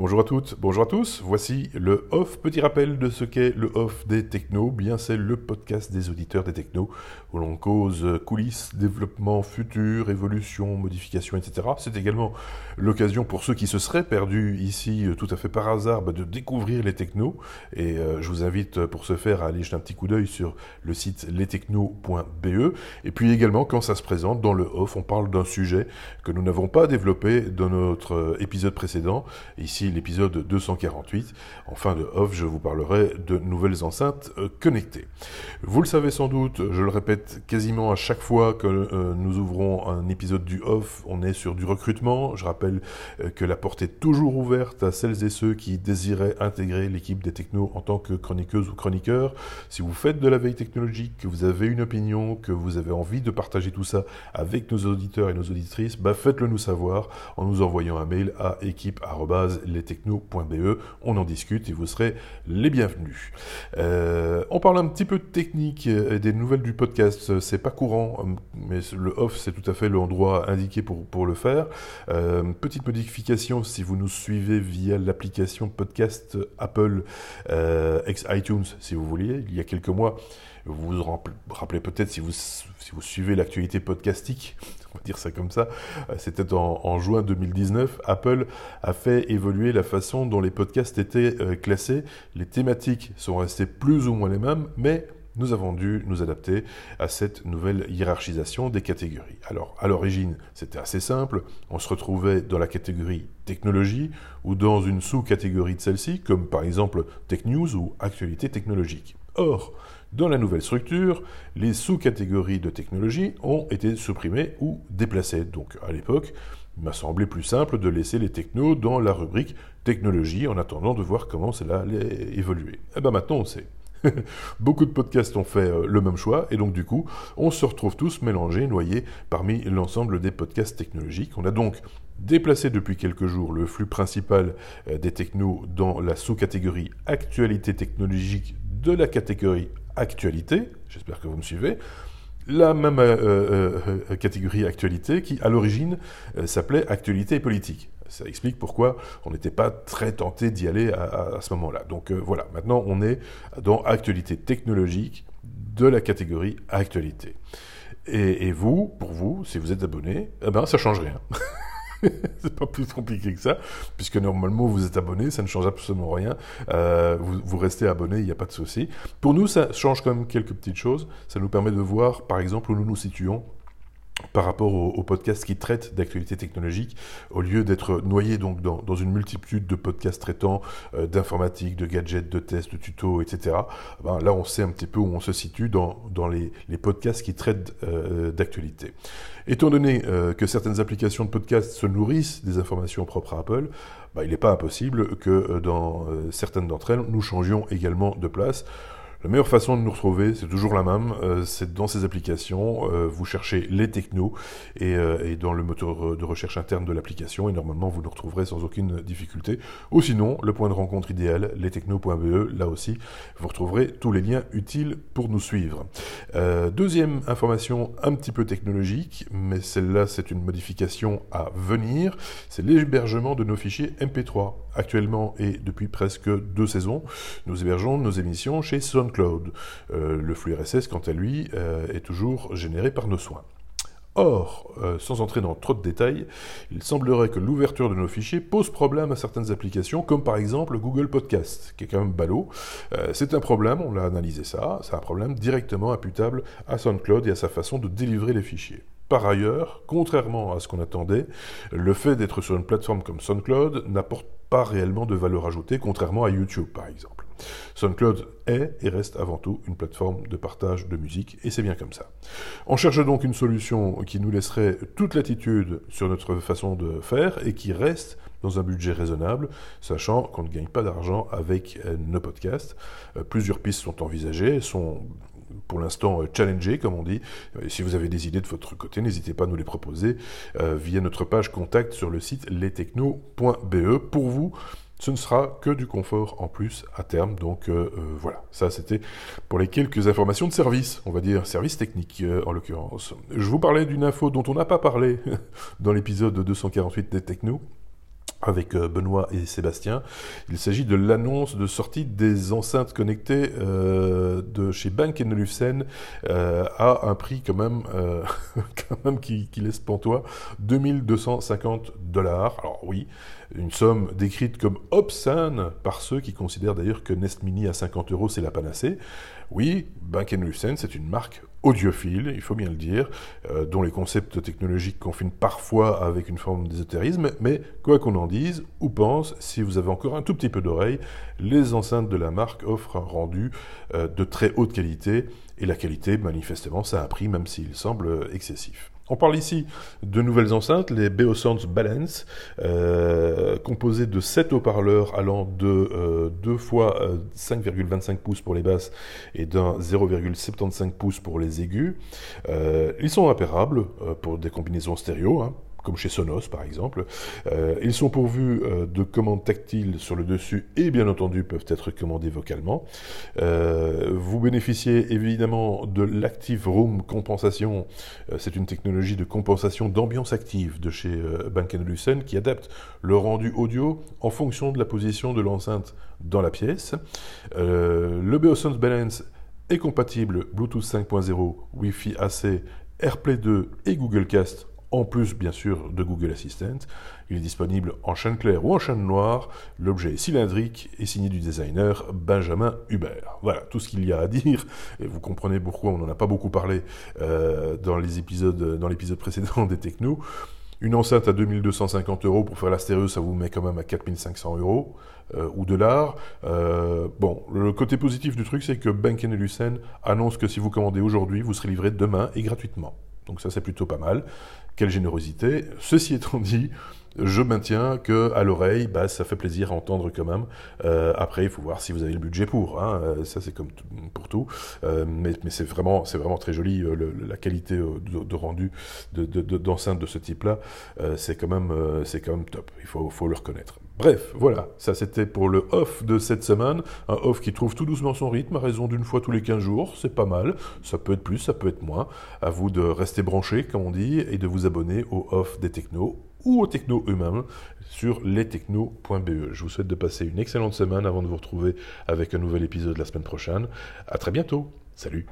Bonjour à toutes, bonjour à tous. Voici le off. Petit rappel de ce qu'est le off des technos. Bien, c'est le podcast des auditeurs des technos où l'on cause coulisses, développement futur, évolution, modification, etc. C'est également l'occasion pour ceux qui se seraient perdus ici tout à fait par hasard bah, de découvrir les technos. Et euh, je vous invite pour ce faire à aller jeter un petit coup d'œil sur le site lestechnos.be. Et puis également, quand ça se présente dans le off, on parle d'un sujet que nous n'avons pas développé dans notre euh, épisode précédent. Ici, l'épisode 248. En fin de off, je vous parlerai de nouvelles enceintes euh, connectées. Vous le savez sans doute, je le répète quasiment à chaque fois que euh, nous ouvrons un épisode du off, on est sur du recrutement. Je rappelle euh, que la porte est toujours ouverte à celles et ceux qui désiraient intégrer l'équipe des technos en tant que chroniqueuse ou chroniqueur. Si vous faites de la veille technologique, que vous avez une opinion, que vous avez envie de partager tout ça avec nos auditeurs et nos auditrices, bah faites-le nous savoir en nous envoyant un mail à équipe@ techno.be. On en discute et vous serez les bienvenus. Euh, on parle un petit peu de technique et des nouvelles du podcast. C'est pas courant, mais le off, c'est tout à fait l'endroit indiqué pour, pour le faire. Euh, petite modification, si vous nous suivez via l'application podcast Apple euh, ex iTunes, si vous vouliez, il y a quelques mois, vous vous rappelez peut-être si vous, si vous suivez l'actualité podcastique, on va dire ça comme ça, euh, c'était en, juin 2019, Apple a fait évoluer la façon dont les podcasts étaient euh, classés. Les thématiques sont restées plus ou moins les mêmes, mais nous avons dû nous adapter à cette nouvelle hiérarchisation des catégories. Alors, à l'origine, c'était assez simple. On se retrouvait dans la catégorie technologie ou dans une sous-catégorie de celle-ci, comme par exemple Tech News ou Actualité technologique. Or, dans la nouvelle structure, les sous-catégories de technologie ont été supprimées ou déplacées. Donc à l'époque, il m'a semblé plus simple de laisser les technos dans la rubrique technologie en attendant de voir comment cela allait évoluer. Et eh bien maintenant on sait. Beaucoup de podcasts ont fait euh, le même choix et donc du coup, on se retrouve tous mélangés, noyés parmi l'ensemble des podcasts technologiques. On a donc déplacé depuis quelques jours le flux principal euh, des technos dans la sous-catégorie actualité technologique de la catégorie actualité, j'espère que vous me suivez, la même euh, euh, euh, catégorie actualité qui, à l'origine, s'appelait actualité politique. Ça explique pourquoi on n'était pas très tenté d'y aller à, ce moment-là. Donc voilà, maintenant on est dans actualité technologique de la catégorie actualité. Et, et vous, pour vous, si vous êtes abonné, eh ben ça change rien. c'est pas plus compliqué que ça, puisque normalement vous êtes abonné, ça ne change absolument rien. Euh, vous, vous, restez abonné, il n'y a pas de souci. Pour nous, ça change quand même quelques petites choses. Ça nous permet de voir, par exemple, où nous nous situons par rapport aux, podcasts qui traitent d'actualités technologiques, au lieu d'être noyé donc dans, une multitude de podcasts traitant euh, d'informatique, de gadgets, de tests, de tutos, etc. Ben, là, on sait un petit peu où on se situe dans, les, podcasts qui traitent euh, d'actualité. Étant donné euh, que certaines applications de podcasts se nourrissent des informations propres à Apple, ben, il n'est pas impossible que dans certaines d'entre elles, nous changions également de place. La meilleure façon de nous retrouver, c'est toujours la même, euh, c'est dans ces applications, euh, vous cherchez les technos et, euh, et, dans le moteur de recherche interne de l'application et normalement vous nous retrouverez sans aucune difficulté. Ou sinon, le point de rencontre idéal, lestechno.be, là aussi, vous retrouverez tous les liens utiles pour nous suivre. deuxième information un petit peu technologique, mais celle-là c'est une modification à venir, c'est l'hébergement de nos fichiers MP3. Actuellement et depuis presque deux saisons, nous hébergeons nos émissions chez Son Euh, le flux RSS, quant à lui, euh, est toujours généré par nos soins. Or, euh, sans entrer dans trop de détails, il semblerait que l'ouverture de nos fichiers pose problème à certaines applications, comme par exemple Google Podcast, qui est quand même ballot. c'est un problème, on l'a analysé ça, c'est un problème directement imputable à SoundCloud et à sa façon de délivrer les fichiers. Par ailleurs, contrairement à ce qu'on attendait, le fait d'être sur une plateforme comme SoundCloud n'apporte pas réellement de valeur ajoutée, contrairement à YouTube par exemple. SoundCloud est et reste avant tout une plateforme de partage de musique, et c'est bien comme ça. On cherche donc une solution qui nous laisserait toute latitude sur notre façon de faire et qui reste dans un budget raisonnable, sachant qu'on ne gagne pas d'argent avec euh, nos podcasts. Euh, plusieurs pistes sont envisagées, sont pour l'instant euh, challengées, comme on dit. Si vous avez des idées de votre côté, n'hésitez pas à nous les proposer via notre page contact sur le site lestechno.be. Pour vous, ce ne sera que du confort en plus à terme. Donc euh, euh, voilà, ça c'était pour les quelques informations de service, on va dire service technique euh, en l'occurrence. Je vous parlais d'une info dont on n'a pas parlé dans l'épisode 248 des Techno. Avec euh, Benoît et Sébastien. Il s'agit de l'annonce de sortie des enceintes connectées euh, de chez Bank Olufsen euh, à un prix quand même, euh, quand même qui, qui laisse pantois 2250 dollars. Alors oui, une somme décrite comme obscène par ceux qui considèrent d'ailleurs que Nest Mini à 50 euros c'est la panacée. Oui, Bank Olufsen c'est une marque audiophile, il faut bien le dire, euh, dont les concepts technologiques confinent parfois avec une forme d'ésotérisme, mais quoi qu'on en dise ou pense, si vous avez encore un tout petit peu d'oreille, les enceintes de la marque offrent un rendu euh, de très haute qualité, et la qualité, manifestement, ça a un prix, même s'il semble excessif. On parle ici de nouvelles enceintes, les Beosounds Balance, euh, composées de 7 haut-parleurs allant de euh, 2 fois euh, 5,25 pouces pour les basses et d'un 0,75 pouces pour les aigus. Euh, ils sont impérables euh, pour des combinaisons stéréo, hein, comme chez Sonos par exemple. Euh, ils sont pourvus euh, de commandes tactiles sur le dessus et bien entendu peuvent être commandés vocalement. Euh, vous bénéficiez évidemment de l'Active Room Compensation. C'est une technologie de compensation d'ambiance active de chez Bang Olufsen qui adapte le rendu audio en fonction de la position de l'enceinte dans la pièce. Le Beosound Balance est compatible Bluetooth 5.0, Wi-Fi AC, AirPlay 2 et Google Cast en plus bien sûr de Google Assistant. Il est disponible en chaîne claire ou en chaîne noire. L'objet est cylindrique et signé du designer Benjamin Hubert. Voilà tout ce qu'il y a à dire. Et vous comprenez pourquoi on n'en a pas beaucoup parlé euh, dans l'épisode précédent des technos. Une enceinte à 2250 euros pour faire la stéréo, ça vous met quand même à 4500 euros euh, ou dollars. Euh, bon, le côté positif du truc, c'est que Bank Lucen annonce que si vous commandez aujourd'hui, vous serez livré demain et gratuitement. Donc ça, c'est plutôt pas mal. Quelle générosité. Ceci étant dit, je maintiens que à l'oreille, bah, ça fait plaisir à entendre quand même. Euh, après, il faut voir si vous avez le budget pour. Hein. Euh, ça, c'est comme pour tout. Euh, mais, c'est vraiment, c'est vraiment très joli. La qualité de, rendu d'enceinte de, de, ce type-là, c'est quand même, c'est quand même top. Il faut le reconnaître. Bref, voilà, ça c'était pour le off de cette semaine, un off qui trouve tout doucement son rythme à raison d'une fois tous les 15 jours, c'est pas mal, ça peut être plus, ça peut être moins, à vous de rester branché comme on dit et de vous abonner au off des technos ou aux technos eux-mêmes sur lestechnos.be. Je vous souhaite de passer une excellente semaine avant de vous retrouver avec un nouvel épisode la semaine prochaine. À très bientôt. Salut